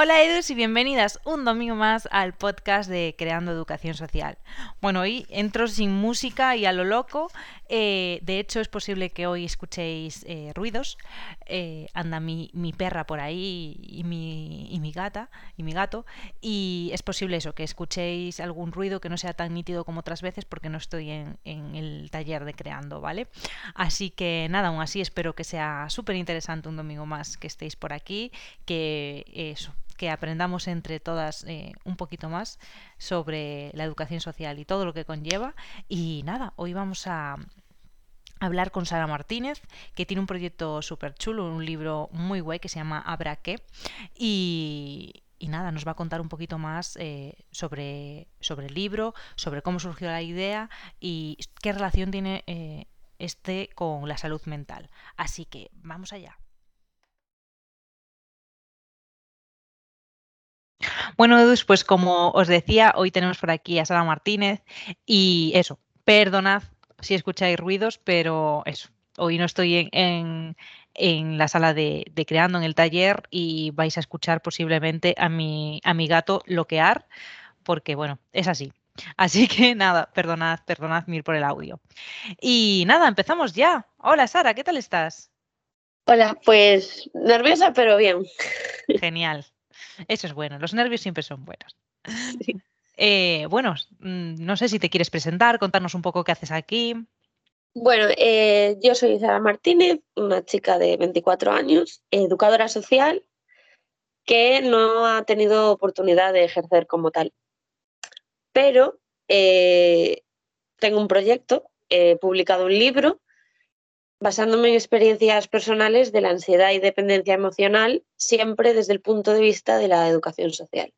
Hola Edus y bienvenidas un domingo más al podcast de Creando Educación Social. Bueno, hoy entro sin música y a lo loco. Eh, de hecho, es posible que hoy escuchéis eh, ruidos. Eh, anda mi, perra por ahí y mi, y mi gata y mi gato. Y es posible eso, que escuchéis algún ruido que no sea tan nítido como otras veces porque no estoy en, en el taller de Creando, ¿vale? Así que nada, aún así espero que sea súper interesante un domingo más que estéis por aquí, que eso que aprendamos entre todas eh, un poquito más sobre la educación social y todo lo que conlleva. Y nada, hoy vamos a hablar con Sara Martínez, que tiene un proyecto súper chulo, un libro muy guay que se llama Habrá qué. Y, nada, nos va a contar un poquito más eh, sobre, sobre el libro, sobre cómo surgió la idea y qué relación tiene eh, este con la salud mental. Así que vamos allá. Bueno, Edus, pues como os decía, hoy tenemos por aquí a Sara Martínez y eso, perdonad si escucháis ruidos, pero eso, hoy no estoy en, la sala de, Creando, en el taller, y vais a escuchar posiblemente a mi, a mi gato loquear, porque bueno, es así. Así que nada, perdonad, perdonad mil por el audio. Y nada, empezamos ya. Hola Sara, ¿qué tal estás? Hola, pues nerviosa, pero bien. Genial. Eso es bueno, los nervios siempre son buenos. Eh, bueno, mm, no sé si te quieres presentar, contarnos un poco qué haces aquí. Bueno, eh, yo soy Sara Martínez, una chica de 24 años, educadora social, que no ha tenido oportunidad de ejercer como tal. Pero eh, tengo un proyecto, he publicado un libro basándome en experiencias personales de la ansiedad y dependencia emocional, siempre desde el punto de vista de la educación social.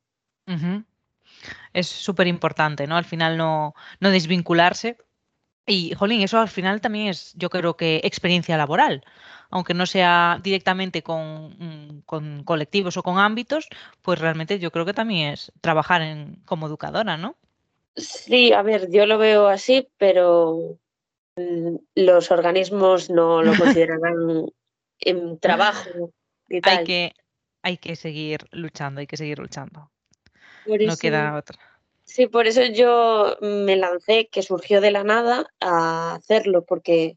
Es súper importante, ¿no? Al final no, no desvincularse. Y, Jolín, eso al final también es, yo creo que, experiencia laboral. Aunque no sea directamente con, mm, con colectivos o con ámbitos, pues realmente yo creo que también es trabajar en, como educadora, ¿no? Sí, a ver, yo lo veo así, pero los organismos no lo considerarán en trabajo. Y Hay, que, hay que seguir luchando, hay que seguir luchando. no queda otra. Sí, por eso yo me lancé, que surgió de la nada, a hacerlo, porque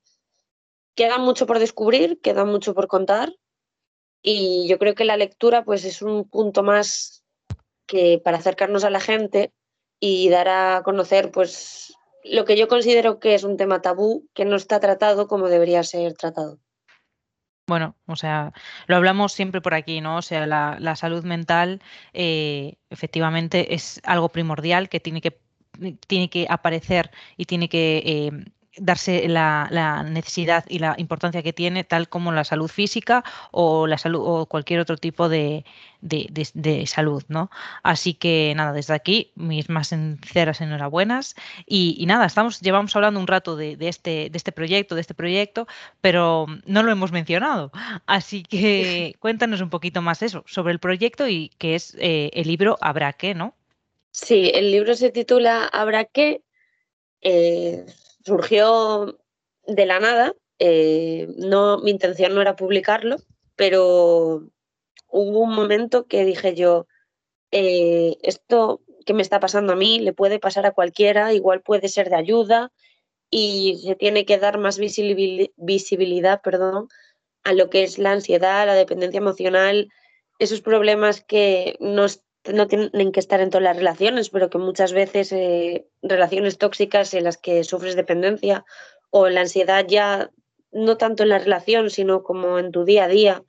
queda mucho por descubrir, queda mucho por contar, y yo creo que la lectura pues es un punto más que para acercarnos a la gente y dar a conocer pues lo que yo considero que es un tema tabú que no está tratado como debería ser tratado. Bueno, o sea, lo hablamos siempre por aquí, ¿no? O sea, la, salud mental eh, efectivamente es algo primordial que tiene que, tiene que aparecer y tiene que eh, darse la, necesidad y la importancia que tiene, tal como la salud física o la salud o cualquier otro tipo de, salud, ¿no? Así que nada, desde aquí mis más sinceras enhorabuenas y, nada, estamos llevamos hablando un rato de, este de este proyecto, de este proyecto, pero no lo hemos mencionado. Así que cuéntanos un poquito más eso sobre el proyecto y qué es eh, el libro Habrá qué, ¿no? Sí, el libro se titula Habrá qué. Eh, surgió de la nada. Eh, no, mi intención no era publicarlo, pero hubo un momento que dije yo, eh, esto que me está pasando a mí le puede pasar a cualquiera, igual puede ser de ayuda y se tiene que dar más visibilidad perdón, a lo que es la ansiedad, la dependencia emocional, esos problemas que nos no tienen que estar en todas las relaciones, pero que muchas veces eh, relaciones tóxicas en las que sufres dependencia o la ansiedad ya no tanto en la relación, sino como en tu día a día,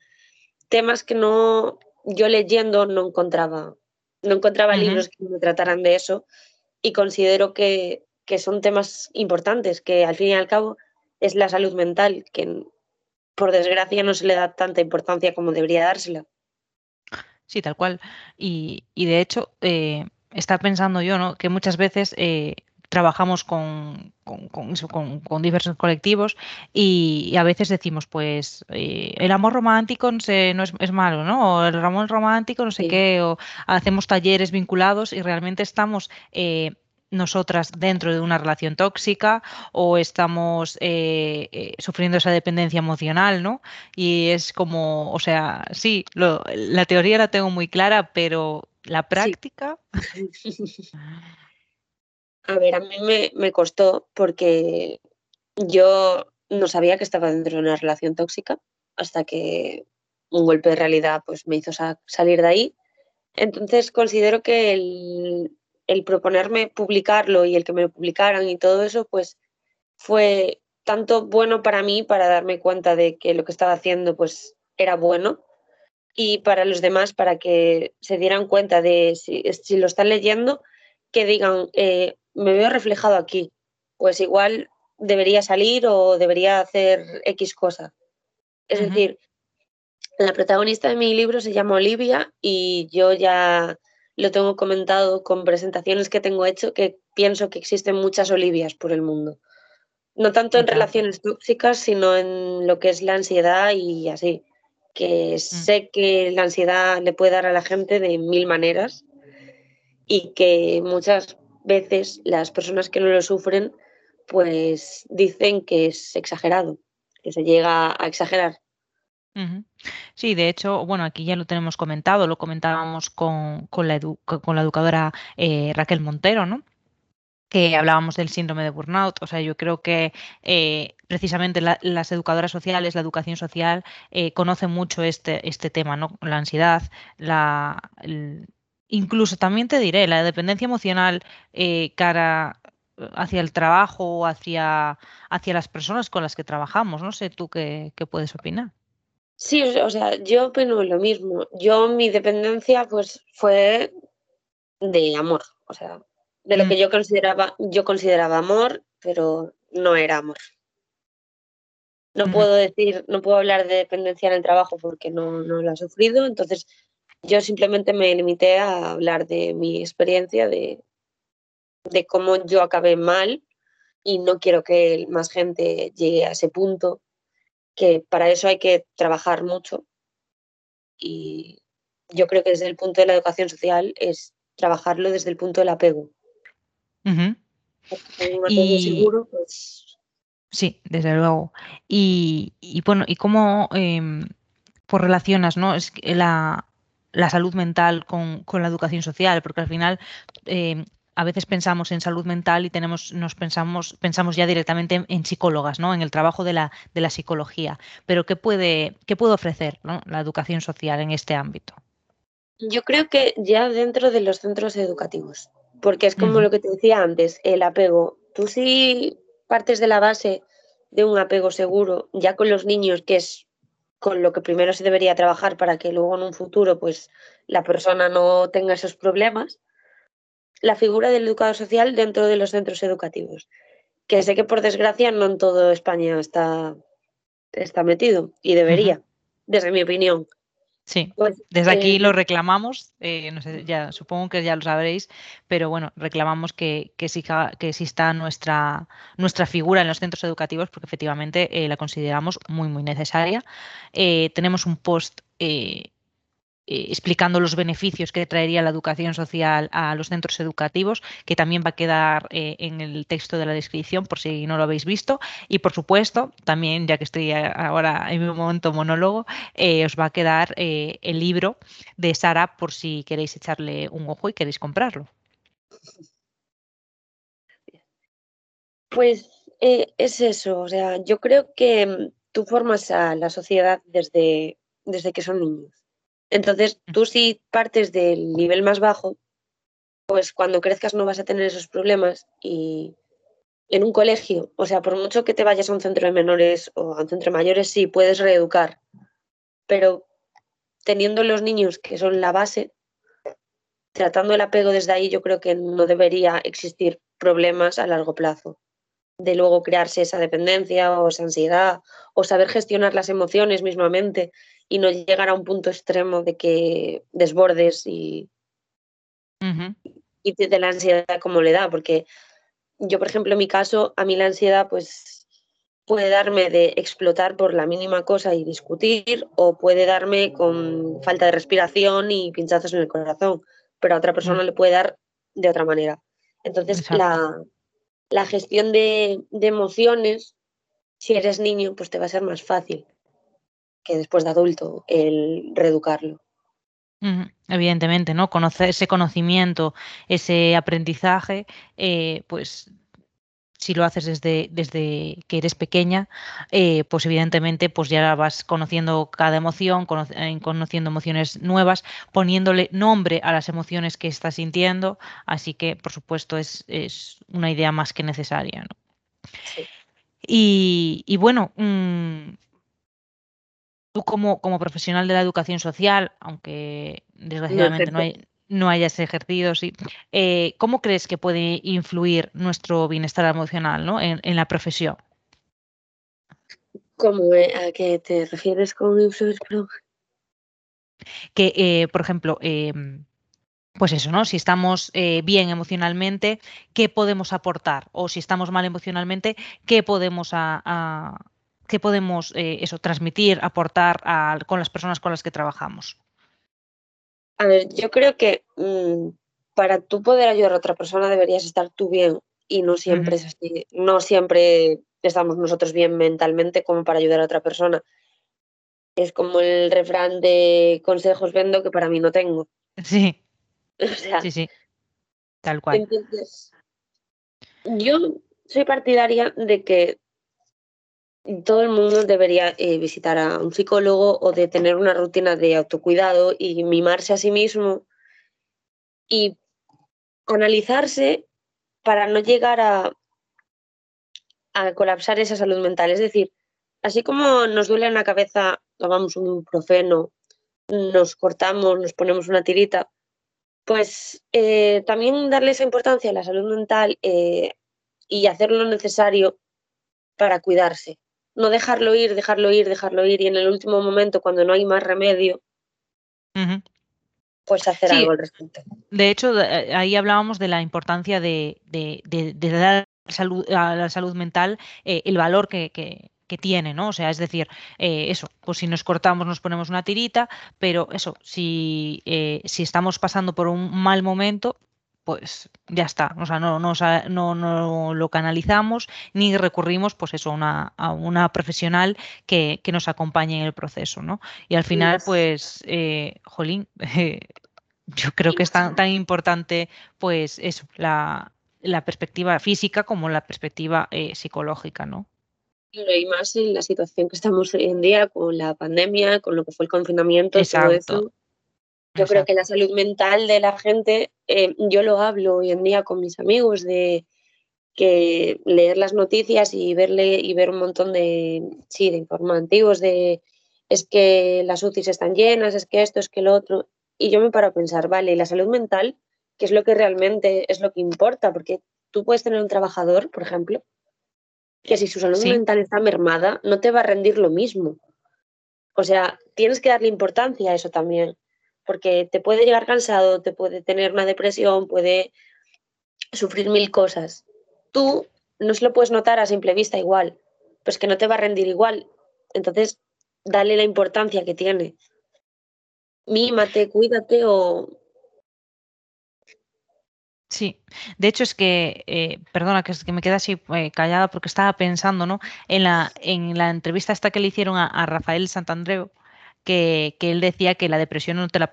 temas que no yo leyendo no encontraba, no encontraba libros que me trataran de eso y considero que, que son temas importantes, que al fin y al cabo es la salud mental, que por desgracia no se le da tanta importancia como debería dársela. Sí, tal cual. Y, de hecho, eh, está pensando yo, ¿no? Que muchas veces eh, trabajamos con, con, diversos colectivos y, a veces decimos, pues, eh, el amor romántico no, es, malo, ¿no? O el amor romántico no sé qué, o hacemos talleres vinculados y realmente estamos nosotras dentro de una relación tóxica o estamos eh, eh, sufriendo esa dependencia emocional, ¿no? Y es como, o sea, sí, la teoría la tengo muy clara, pero la práctica... A ver, a mí me, me costó porque yo no sabía que estaba dentro de una relación tóxica hasta que un golpe de realidad pues me hizo salir de ahí. Entonces considero que el, el, proponerme publicarlo y el que me lo publicaran y todo eso pues fue tanto bueno para mí para darme cuenta de que lo que estaba haciendo pues era bueno y para los demás para que se dieran cuenta de si, si lo están leyendo que digan eh, me veo reflejado aquí pues igual debería salir o debería hacer X cosa. Es decir, la protagonista de mi libro se llama Olivia y yo ya lo tengo comentado con presentaciones que tengo hecho que pienso que existen muchas Olivias por el mundo. No tanto en relaciones tóxicas, sino en lo que es la ansiedad y así. Que mm. sé que la ansiedad le puede dar a la gente de mil maneras y que muchas veces las personas que no lo sufren pues dicen que es exagerado, que se llega a exagerar. Sí, de hecho, bueno, aquí ya lo tenemos comentado, lo comentábamos con, la, con la, educadora eh, Raquel Montero, ¿no? que hablábamos del síndrome de burnout. O sea, yo creo que eh, precisamente las educadoras sociales, la educación social, eh, conocen mucho este, este tema, ¿no? La ansiedad, la, incluso también te diré, la dependencia emocional cara hacia el trabajo o hacia, hacia las personas con las que trabajamos. No sé tú qué, qué puedes opinar. Sí, o sea, yo opino lo mismo. Yo mi dependencia pues fue de amor, o sea, de lo que mm. yo consideraba, yo consideraba amor, pero no era amor. No puedo decir, no puedo hablar de dependencia en el trabajo porque no, no lo he sufrido, entonces yo simplemente me limité a hablar de mi experiencia de, de cómo yo acabé mal y no quiero que más gente llegue a ese punto que para eso hay que trabajar mucho y yo creo que desde el punto de la educación social es trabajarlo desde el punto del apego. seguro, pues... Sí, desde luego. Y, bueno, ¿y cómo eh, pues relacionas ¿no? es la, la salud mental con, la educación social? Porque al final em, a veces pensamos en salud mental y tenemos, nos pensamos, pensamos ya directamente en, psicólogas, ¿no? En el trabajo de la, de la psicología. Pero ¿qué puede, qué puede ofrecer la educación social en este ámbito? Yo creo que ya dentro de los centros educativos, porque es como lo que te decía antes, el apego. Tú sí partes de la base de un apego seguro, ya con los niños, que es con lo que primero se debería trabajar para que luego en un futuro pues la persona no tenga esos problemas la figura del educador social dentro de los centros educativos, que sé que por desgracia no en todo España está, está metido y debería, desde mi opinión. Sí, pues, desde aquí eh, lo reclamamos, eh, no sé, ya supongo que ya lo sabréis, pero bueno, reclamamos que, que, que exista nuestra, nuestra figura en los centros educativos porque efectivamente eh, la consideramos muy, muy necesaria. tenemos un post eh, explicando los beneficios que traería la educación social a los centros educativos, que también va a quedar eh, en el texto de la descripción por si no lo habéis visto. Y por supuesto, también, ya que estoy ahora en mi momento monólogo, eh, os va a quedar el libro de Sara por si queréis echarle un ojo y queréis comprarlo. Pues es eso, o sea, yo creo que mm, tú formas a la sociedad desde, desde que son niños. Entonces, tú si partes del nivel más bajo, pues cuando crezcas no vas a tener esos problemas y en un colegio, o sea, por mucho que te vayas a un centro de menores o a un centro de mayores, sí, puedes reeducar, pero teniendo los niños que son la base, tratando el apego desde ahí, yo creo que no debería existir problemas a largo plazo de luego crearse esa dependencia o esa ansiedad o saber gestionar las emociones mismamente y no llegar a un punto extremo de que desbordes y, y de la ansiedad como le da, porque yo, por ejemplo, en mi caso, a mí la ansiedad pues puede darme de explotar por la mínima cosa y discutir o puede darme con falta de respiración y pinchazos en el corazón, pero a otra persona le puede dar de otra manera. Entonces, la, la, gestión de, emociones, si eres niño, pues te va a ser más fácil que después de adulto el reeducarlo. Evidentemente, ¿no? Conocer ese conocimiento, ese aprendizaje, eh, pues si lo haces desde, desde que eres pequeña, eh, pues evidentemente pues ya vas conociendo cada emoción, eh, conociendo emociones nuevas, poniéndole nombre a las emociones que estás sintiendo, así que por supuesto es, una idea más que necesaria. ¿no? Y, bueno, mm, tú como, como profesional de la educación social, aunque desgraciadamente no, hay, no hayas ejercido, sí, eh, ¿cómo crees que puede influir nuestro bienestar emocional ¿no? en, la profesión? ¿Cómo, eh, ¿A qué te refieres con influir? Que, eh, por ejemplo, em, pues eso, ¿no? Si estamos bien emocionalmente, ¿qué podemos aportar? O si estamos mal emocionalmente, ¿qué podemos a, qué podemos eso, transmitir, aportar con las personas con las que trabajamos? A ver, yo creo que mm, para tú poder ayudar a otra persona deberías estar tú bien y no siempre es así. No siempre estamos nosotros bien mentalmente como para ayudar a otra persona. Es como el refrán de consejos vendo que para mí no tengo. Sí. sí, sí. Tal cual. Entonces, yo soy partidaria de que todo el mundo debería eh, visitar a un psicólogo o de tener una rutina de autocuidado y mimarse a sí mismo y analizarse para no llegar a, a colapsar esa salud mental. Es decir, así como nos duele en la cabeza, tomamos un profeno, nos cortamos, nos ponemos una tirita, pues eh, también darle esa importancia a la salud mental eh, y hacer lo necesario para cuidarse no dejarlo ir, dejarlo ir, dejarlo ir y en el último momento, cuando no hay más remedio, pues hacer algo al respecto. De hecho, eh, ahí hablábamos de la importancia de, dar salud, a la salud mental eh, el valor que, que, tiene, ¿no? O sea, es decir, eh, eso, pues si nos cortamos nos ponemos una tirita, pero eso, si, si estamos pasando por un mal momento, pues ya está, o sea, no, no, lo canalizamos ni recurrimos pues eso, una, a una profesional que, nos acompañe en el proceso, ¿no? Y al final, pues, eh, jolín, yo creo que es tan, tan importante pues eso, la, perspectiva física como la perspectiva eh, psicológica, ¿no? Y más en la situación que estamos hoy en día con la pandemia, con lo que fue el confinamiento, todo eso yo creo que la salud mental de la gente, eh, yo lo hablo hoy en día con mis amigos de que leer las noticias y verle y ver un montón de sí, de informativos de es que las UCIs están llenas, es que esto, es que lo otro. Y yo me paro a pensar, vale, la salud mental, que es lo que realmente es lo que importa, porque tú puedes tener un trabajador, por ejemplo, que si su salud mental está mermada, no te va a rendir lo mismo. O sea, tienes que darle importancia a eso también porque te puede llegar cansado, te puede tener una depresión, puede sufrir mil cosas. Tú no se lo puedes notar a simple vista igual, pues que no te va a rendir igual. Entonces, dale la importancia que tiene. Mímate, cuídate o... Sí, de hecho es que, eh, perdona, que, me queda así eh, callada porque estaba pensando, ¿no? En la, en la entrevista esta que le hicieron a, a Rafael Santandreu, que, él decía que la depresión no te la,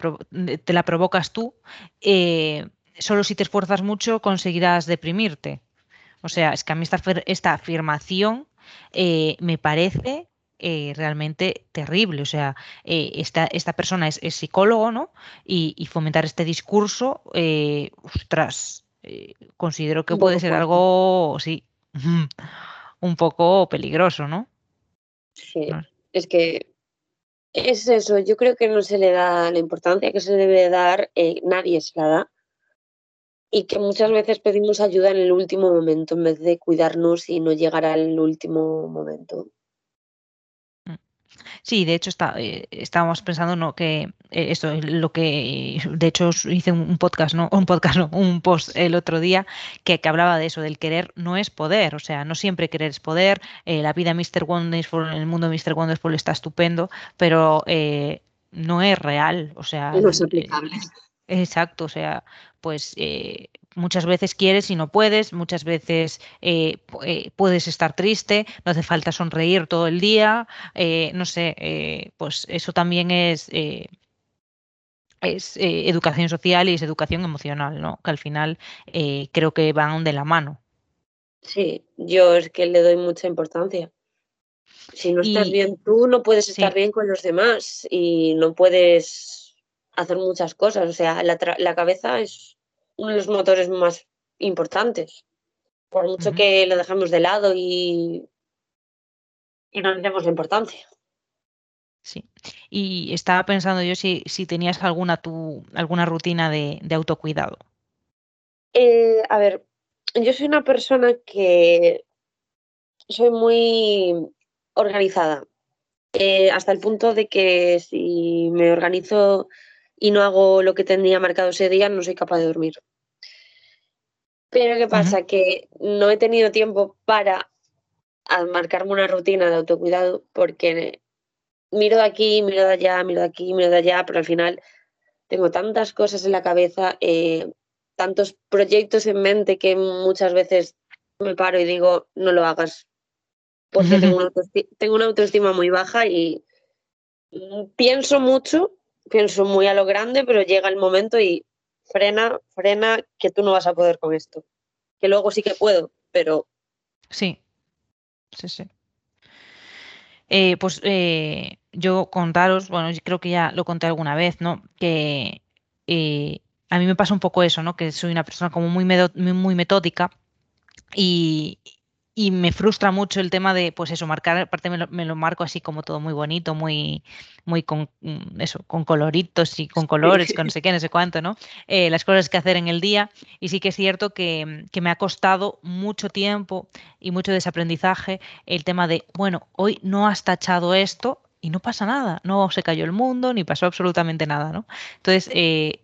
te la provocas tú, eh, solo si te esfuerzas mucho conseguirás deprimirte. O sea, es que a mí esta, esta afirmación eh, me parece eh, realmente terrible. O sea, esta, esta, persona es, psicólogo, ¿no? Y, fomentar este discurso, ostras, considero que puede ser algo, sí, un poco peligroso, ¿no? Sí, es que es eso, yo creo que no se le da la importancia que se debe dar, eh, nadie se la da. Y que muchas veces pedimos ayuda en el último momento en vez de cuidarnos y no llegar al último momento. Sí, de hecho está, eh, estábamos pensando ¿no? que eh, esto es lo que de hecho hice un podcast, no, un podcast, no, un post el otro día que, que, hablaba de eso, del querer no es poder, o sea, no siempre querer es poder, eh, la vida Mr. Wonderful, el mundo Mr. Wonderful está estupendo, pero no es real, o sea, no es aplicable. Exacto, o sea, pues eh, muchas veces quieres y no puedes, muchas veces eh, eh, puedes estar triste, no hace falta sonreír todo el día, no sé, pues eso también es, es educación social y es educación emocional, ¿no? Que al final creo que van de la mano. Sí, yo es que le doy mucha importancia. Si no estás bien tú, no puedes estar bien con los demás y no puedes hacer muchas cosas. O sea, la, cabeza es uno de los motores más importantes. Por mucho que lo dejemos de lado y, y no le demos la importancia. Sí. Y estaba pensando yo si, si tenías alguna, tu, alguna rutina de, de autocuidado. Eh, a ver, yo soy una persona que soy muy organizada, eh, hasta el punto de que si me organizo y no hago lo que tenía marcado ese día, no soy capaz de dormir. Pero ¿qué pasa? Que no he tenido tiempo para marcarme una rutina de autocuidado porque miro de aquí, miro de allá, miro de aquí, miro de allá, pero al final tengo tantas cosas en la cabeza, eh, tantos proyectos en mente que muchas veces me paro y digo, no lo hagas, porque tengo una, tengo una autoestima muy baja y pienso mucho, pienso muy a lo grande, pero llega el momento y frena, frena, que tú no vas a poder con esto. Que luego sí que puedo, pero... Sí, sí, sí. Eh, pues eh, yo contaros, bueno, creo que ya lo conté alguna vez, ¿no? Que eh, a mí me pasa un poco eso, ¿no? Que soy una persona como muy, muy metódica y, me frustra mucho el tema de, pues eso, marcar, aparte me lo, marco así como todo muy bonito, muy, muy con mm, eso, con coloritos y con colores, con no sé qué, no sé cuánto, ¿no? Eh, las cosas que hacer en el día. Y sí que es cierto que, que, me ha costado mucho tiempo y mucho desaprendizaje el tema de, bueno, hoy no has tachado esto y no pasa nada, no se cayó el mundo ni pasó absolutamente nada, ¿no? Entonces, eh,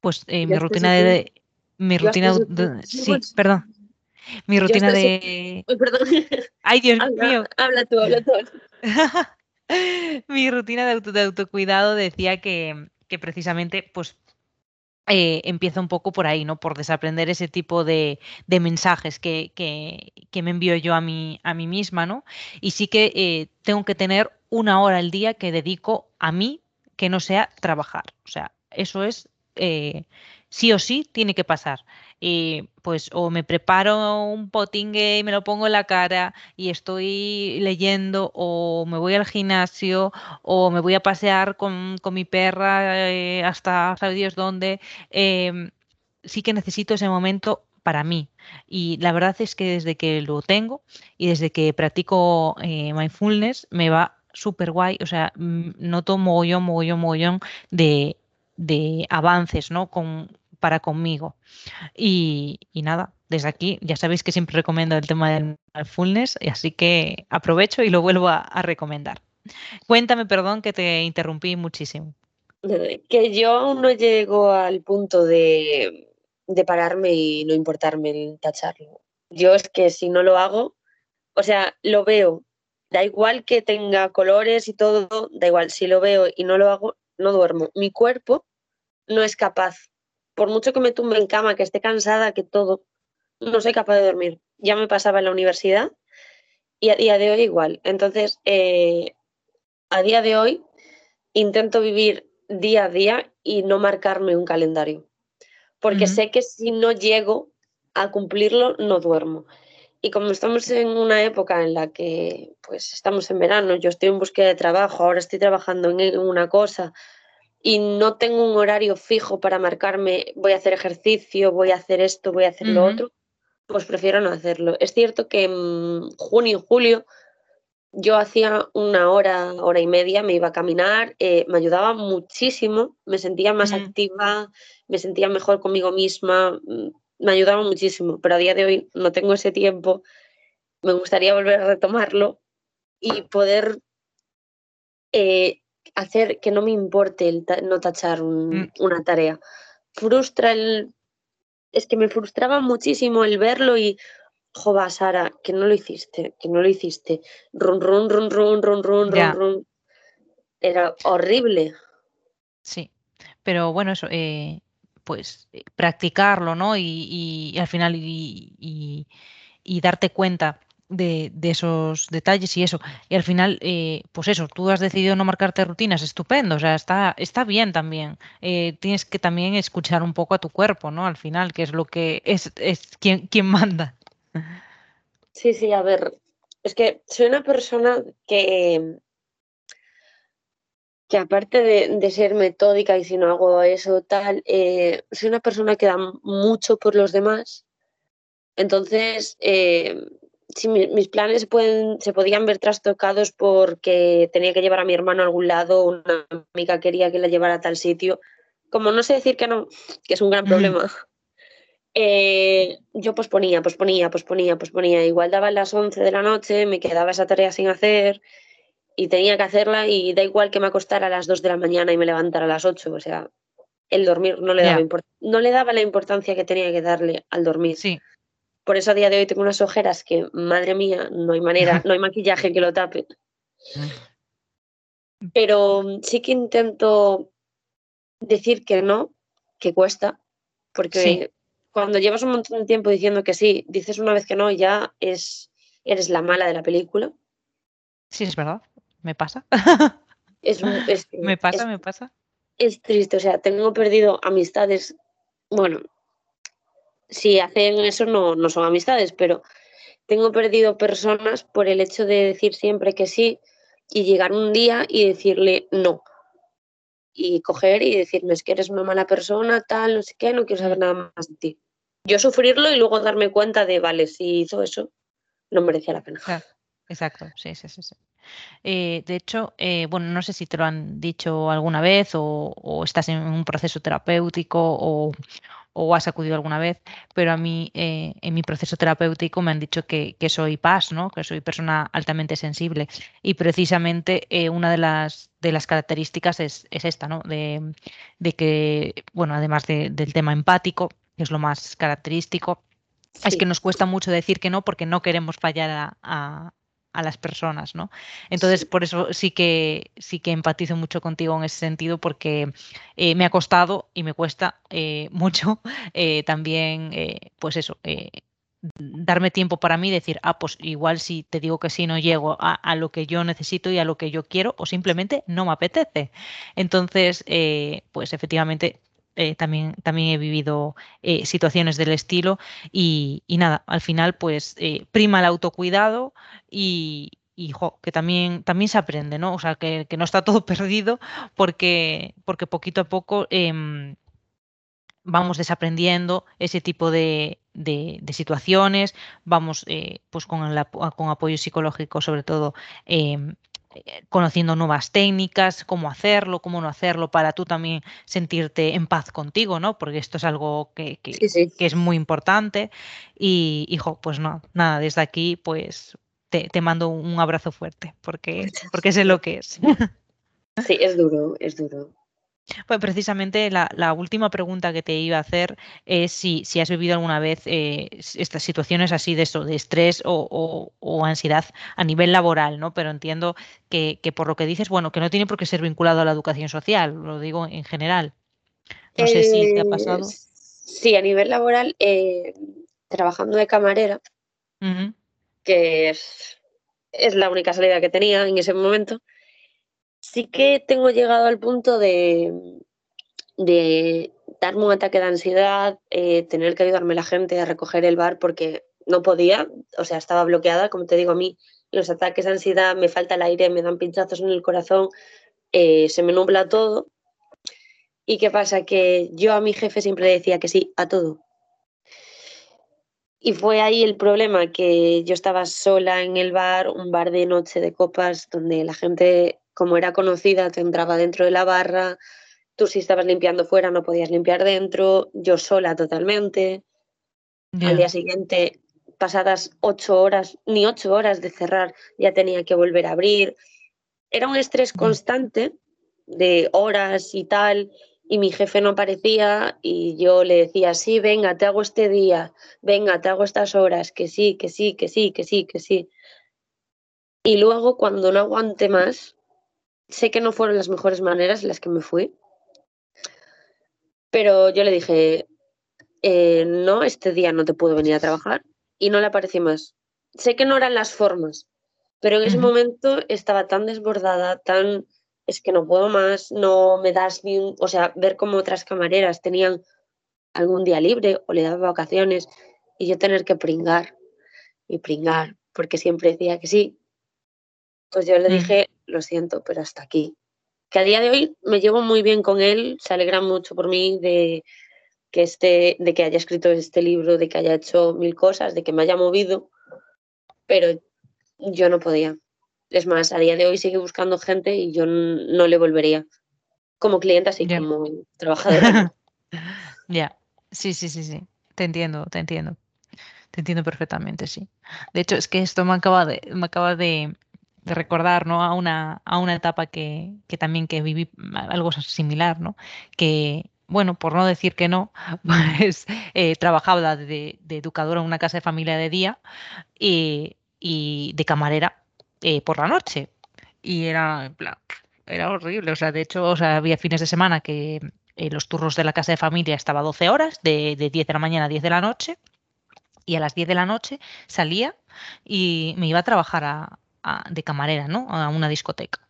pues eh, mi rutina de, mi rutina sí, perdón. Mi rutina de perdón. Ay, Dios mío. Habla tú, habla tú. mi rutina de, auto, de autocuidado decía que, que precisamente pues eh, empieza un poco por ahí, ¿no? Por desaprender ese tipo de, de mensajes que, que, que, me envío yo a mí, a mí misma, ¿no? Y sí que eh, tengo que tener una hora al día que dedico a mí que no sea trabajar. O sea, eso es eh, sí o sí tiene que pasar. Y pues o me preparo un potingue y me lo pongo en la cara y estoy leyendo o me voy al gimnasio o me voy a pasear con, mi perra eh, hasta sabe Dios dónde. Em, sí que necesito ese momento para mí. Y la verdad es que desde que lo tengo y desde que practico eh, mindfulness me va súper guay. O sea, noto mogollón, mogollón, mogollón de, de avances ¿no? Con, para conmigo. Y, nada, desde aquí ya sabéis que siempre recomiendo el tema del mindfulness, así que aprovecho y lo vuelvo a, recomendar. Cuéntame, perdón, que te interrumpí muchísimo. Que yo aún no llego al punto de, de pararme y no importarme el tacharlo. Yo es que si no lo hago, o sea, lo veo, da igual que tenga colores y todo, da igual, si lo veo y no lo hago, no duermo. Mi cuerpo no es capaz. Por mucho que me tumbe en cama, que esté cansada, que todo, no soy capaz de dormir. Ya me pasaba en la universidad y a día de hoy igual. Entonces, eh, a día de hoy intento vivir día a día y no marcarme un calendario. Porque sé que si no llego a cumplirlo, no duermo. Y como estamos en una época en la que pues estamos en verano, yo estoy en búsqueda de trabajo, ahora estoy trabajando en una cosa y no tengo un horario fijo para marcarme, voy a hacer ejercicio, voy a hacer esto, voy a hacer lo otro, pues prefiero no hacerlo. Es cierto que en junio y julio yo hacía una hora, hora y media, me iba a caminar, eh, me ayudaba muchísimo, me sentía más activa, me sentía mejor conmigo misma, mm, me ayudaba muchísimo, pero a día de hoy no tengo ese tiempo, me gustaría volver a retomarlo y poder eh, hacer que no me importe el no tachar mm. una tarea. Frustra el... Es que me frustraba muchísimo el verlo y, jova, Sara, que no lo hiciste, que no lo hiciste. Run, run, run, run, run, run, run, run. Era horrible. Sí, pero bueno, eso, eh, pues practicarlo, ¿no? Y, al final y, darte cuenta de, esos detalles y eso. Y al final, eh, pues eso, tú has decidido no marcarte rutinas, estupendo, o sea, está, está bien también. Eh, tienes que también escuchar un poco a tu cuerpo, ¿no? Al final, que es lo que es, es quien, quien manda. Sí, sí, a ver, es que soy una persona que, que aparte de, ser metódica y si no hago eso, tal, eh, soy una persona que da mucho por los demás. Entonces, eh, si mis planes pueden, se podían ver trastocados porque tenía que llevar a mi hermano a algún lado, una amiga quería que la llevara a tal sitio, como no sé decir que no, que es un gran problema, eh, yo posponía, posponía, posponía, posponía. Igual daba las 11 de la noche, me quedaba esa tarea sin hacer y tenía que hacerla y da igual que me acostara a las 2 de la mañana y me levantara a las 8, o sea, el dormir no le daba, no le daba la importancia que tenía que darle al dormir. Sí. Por eso a día de hoy tengo unas ojeras que, madre mía, no hay manera, no hay maquillaje que lo tape. Pero sí que intento decir que no, que cuesta, porque cuando llevas un montón de tiempo diciendo que sí, dices una vez que no, ya es, eres la mala de la película. Sí, es verdad, me pasa. Es, me pasa, me pasa. Es triste, o sea, tengo perdido amistades, bueno, si hacen eso no, no son amistades, pero tengo perdido personas por el hecho de decir siempre que sí y llegar un día y decirle no. Y coger y decirme es que eres una mala persona, tal, no sé qué, no quiero saber nada más de ti. Yo sufrirlo y luego darme cuenta de, vale, si hizo eso, no merecía la pena. exacto, sí, sí, sí. Eh, de hecho, eh, bueno, no sé si te lo han dicho alguna vez o estás en un proceso terapéutico o, o has acudido alguna vez, pero a mí eh, en mi proceso terapéutico me han dicho que, soy paz, ¿no? que soy persona altamente sensible y precisamente eh, una de las, de las características es, esta, ¿no? de, que, bueno, además del tema empático, que es lo más característico, es que nos cuesta mucho decir que no porque no queremos fallar a, a las personas, ¿no? Entonces, por eso sí que sí que empatizo mucho contigo en ese sentido, porque eh, me ha costado y me cuesta eh, mucho eh, también, pues eso, darme tiempo para mí, decir, ah, pues igual si te digo que sí no llego a, lo que yo necesito y a lo que yo quiero, o simplemente no me apetece. Entonces, pues efectivamente eh, también, también he vivido eh, situaciones del estilo y, nada, al final pues eh, prima el autocuidado y, que también, también se aprende, ¿no? O sea, que, no está todo perdido porque, porque poquito a poco em, vamos desaprendiendo ese tipo de, situaciones, vamos pues con, con apoyo psicológico sobre todo em, conociendo nuevas técnicas, cómo hacerlo, cómo no hacerlo, para tú también sentirte en paz contigo, ¿no? Porque esto es algo que, es muy importante. Y, hijo, pues no, nada, desde aquí, pues te, te mando un abrazo fuerte, porque, porque sé lo que es. Sí, es duro, es duro. Pues precisamente la, última pregunta que te iba a hacer es si, si has vivido alguna vez eh, estas situaciones así de eso, de estrés o, ansiedad a nivel laboral, ¿no? Pero entiendo que, por lo que dices, bueno, que no tiene por qué ser vinculado a la educación social, lo digo en general. No sé si te ha pasado. Sí, a nivel laboral, eh, trabajando de camarera, que es, es la única salida que tenía en ese momento sí que tengo llegado al punto de, darme un ataque de ansiedad, eh, tener que ayudarme la gente a recoger el bar porque no podía, o sea, estaba bloqueada, como te digo a mí, los ataques de ansiedad, me falta el aire, me dan pinchazos en el corazón, eh, se me nubla todo. ¿Y qué pasa? Que yo a mi jefe siempre decía que sí a todo. Y fue ahí el problema, que yo estaba sola en el bar, un bar de noche de copas, donde la gente como era conocida, te entraba dentro de la barra, tú si estabas limpiando fuera no podías limpiar dentro, yo sola totalmente. Al día siguiente, pasadas ocho horas, ni ocho horas de cerrar, ya tenía que volver a abrir. Era un estrés constante de horas y tal, y mi jefe no aparecía y yo le decía, sí, venga, te hago este día, venga, te hago estas horas, que sí, que sí, que sí, que sí, que sí. Y luego cuando no aguante más, sé que no fueron las mejores maneras en las que me fui. Pero yo le dije, eh, no, este día no te puedo venir a trabajar y no le aparecí más. Sé que no eran las formas, pero en ese momento estaba tan desbordada, tan, es que no puedo más, no me das ni un, o sea, ver cómo otras camareras tenían algún día libre o le daba vacaciones y yo tener que pringar y pringar, porque siempre decía que sí. Pues yo le mm. dije, lo siento, pero hasta aquí. Que a día de hoy me llevo muy bien con él, se alegra mucho por mí de que, esté, de que haya escrito este libro, de que haya hecho mil cosas, de que me haya movido, pero yo no podía. Es más, a día de hoy sigue buscando gente y yo no le volvería como cliente, así como trabajadora. Ya, sí, sí, sí, sí. Te entiendo, te entiendo. Te entiendo perfectamente, sí. De hecho, es que esto me acaba de, me acaba de, recordar ¿no? a, una, a una etapa que, que, también que viví algo similar, ¿no? Que, bueno, por no decir que no, pues eh, trabajaba de, educadora en una casa de familia de día y, de camarera eh, por la noche. Y era, era horrible. O sea, de hecho, o sea, había fines de semana que eh, los turnos de la casa de familia estaba 12 horas, de, de 10 de la mañana a 10 de la noche. Y a las 10 de la noche salía y me iba a trabajar de camarera, ¿no? A una discoteca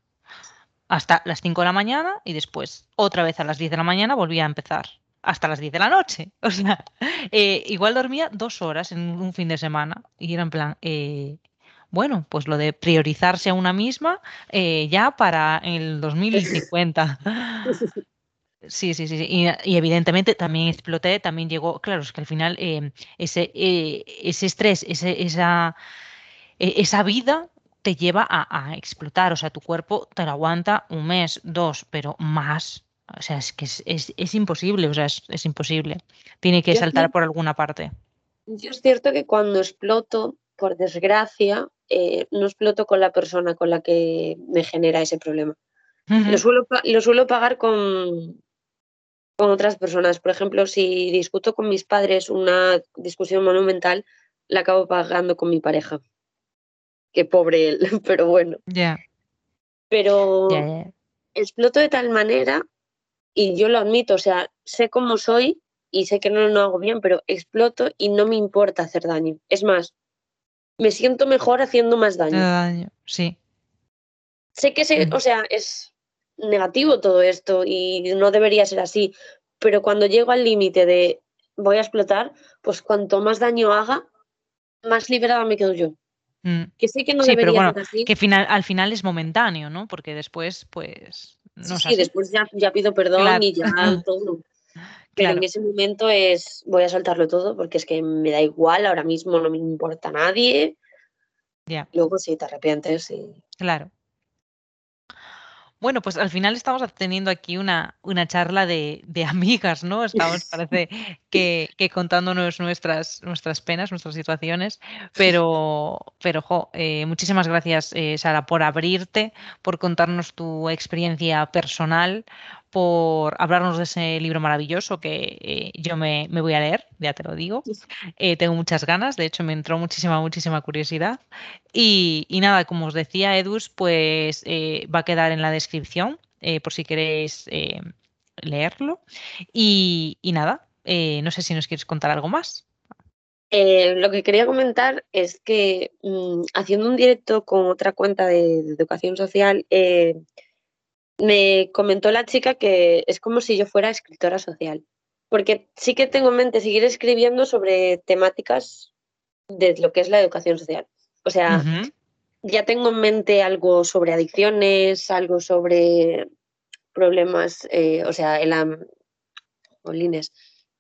hasta las 5 de la mañana y después otra vez a las 10 de la mañana volvía a empezar hasta las 10 de la noche. O sea, eh, igual dormía dos horas en un fin de semana y era en plan, eh, bueno, pues lo de priorizarse a una misma eh, ya para el 2050. Sí, sí, sí. Y, y, evidentemente también exploté, también llegó, claro, es que al final ese, ese estrés, ese, esa, esa vida te lleva a, explotar, o sea, tu cuerpo te lo aguanta un mes, dos, pero más. O sea, es que es, imposible, o sea, es, imposible. Tiene que saltar por alguna parte. Yo es cierto que cuando exploto, por desgracia, eh, no exploto con la persona con la que me genera ese problema. lo, suelo, lo, suelo, pagar con, con otras personas. Por ejemplo, si discuto con mis padres una discusión monumental, la acabo pagando con mi pareja que pobre él, pero bueno. Ya. Pero exploto de tal manera, y yo lo admito, o sea, sé cómo soy y sé que no lo hago bien, pero exploto y no me importa hacer daño. Es más, me siento mejor haciendo más daño. daño, sí. Sé que, se, o sea, es negativo todo esto y no debería ser así, pero cuando llego al límite de voy a explotar, pues cuanto más daño haga, más liberada me quedo yo. Mm. Que sí que no pero bueno, Que final, al final es momentáneo, ¿no? Porque después, pues. No sí, después ya, ya, pido perdón y ya todo. Pero en ese momento es. Voy a soltarlo todo porque es que me da igual, ahora mismo no me importa nadie. Ya. Luego sí te arrepientes y. Claro. Bueno, pues al final estamos teniendo aquí una, una charla de, amigas, ¿no? Estamos, parece que, contándonos nuestras, nuestras penas, nuestras situaciones, pero, pero jo, eh, muchísimas gracias, eh, Sara, por abrirte, por contarnos tu experiencia personal, por hablarnos de ese libro maravilloso que eh, yo me, voy a leer, ya te lo digo. Eh, tengo muchas ganas, de hecho me entró muchísima, muchísima curiosidad. Y, nada, como os decía, Edus, pues eh, va a quedar en la descripción por si queréis leerlo. Y, nada, no sé si nos quieres contar algo más. lo que quería comentar es que mm, haciendo un directo con otra cuenta de, de educación social, me comentó la chica que es como si yo fuera escritora social, porque sí que tengo en mente seguir escribiendo sobre temáticas de lo que es la educación social. O sea, ya tengo en mente algo sobre adicciones, algo sobre problemas, eh, o sea, el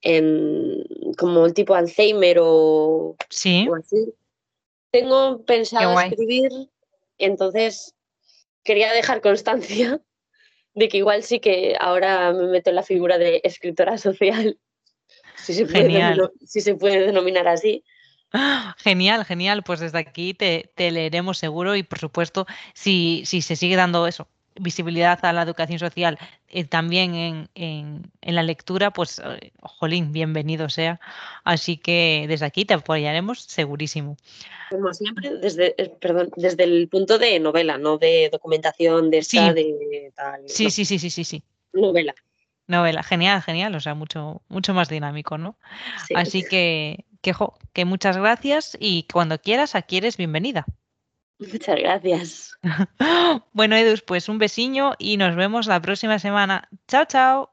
en, como el tipo Alzheimer o, ¿Sí? así. Tengo pensado escribir, entonces quería dejar constancia de que igual sí que ahora me meto en la figura de escritora social, si se puede, Denominar, si se puede denominar así. Genial, genial. Pues desde aquí te, leeremos seguro y por supuesto, si, si se sigue dando eso, visibilidad a la educación social eh, también en, en, la lectura, pues, eh, jolín, bienvenido sea. Así que desde aquí te apoyaremos segurísimo. Como siempre, desde, eh, perdón, desde el punto de novela, no de documentación de esta, de tal. Sí, sí, sí, sí, sí, sí. Novela. novela. Genial, genial, o sea, mucho, mucho más dinámico, ¿no? Así que, que, que muchas gracias y cuando quieras, aquí eres bienvenida. Muchas gracias. bueno, Edus, pues un besiño y nos vemos la próxima semana. Chao, chao.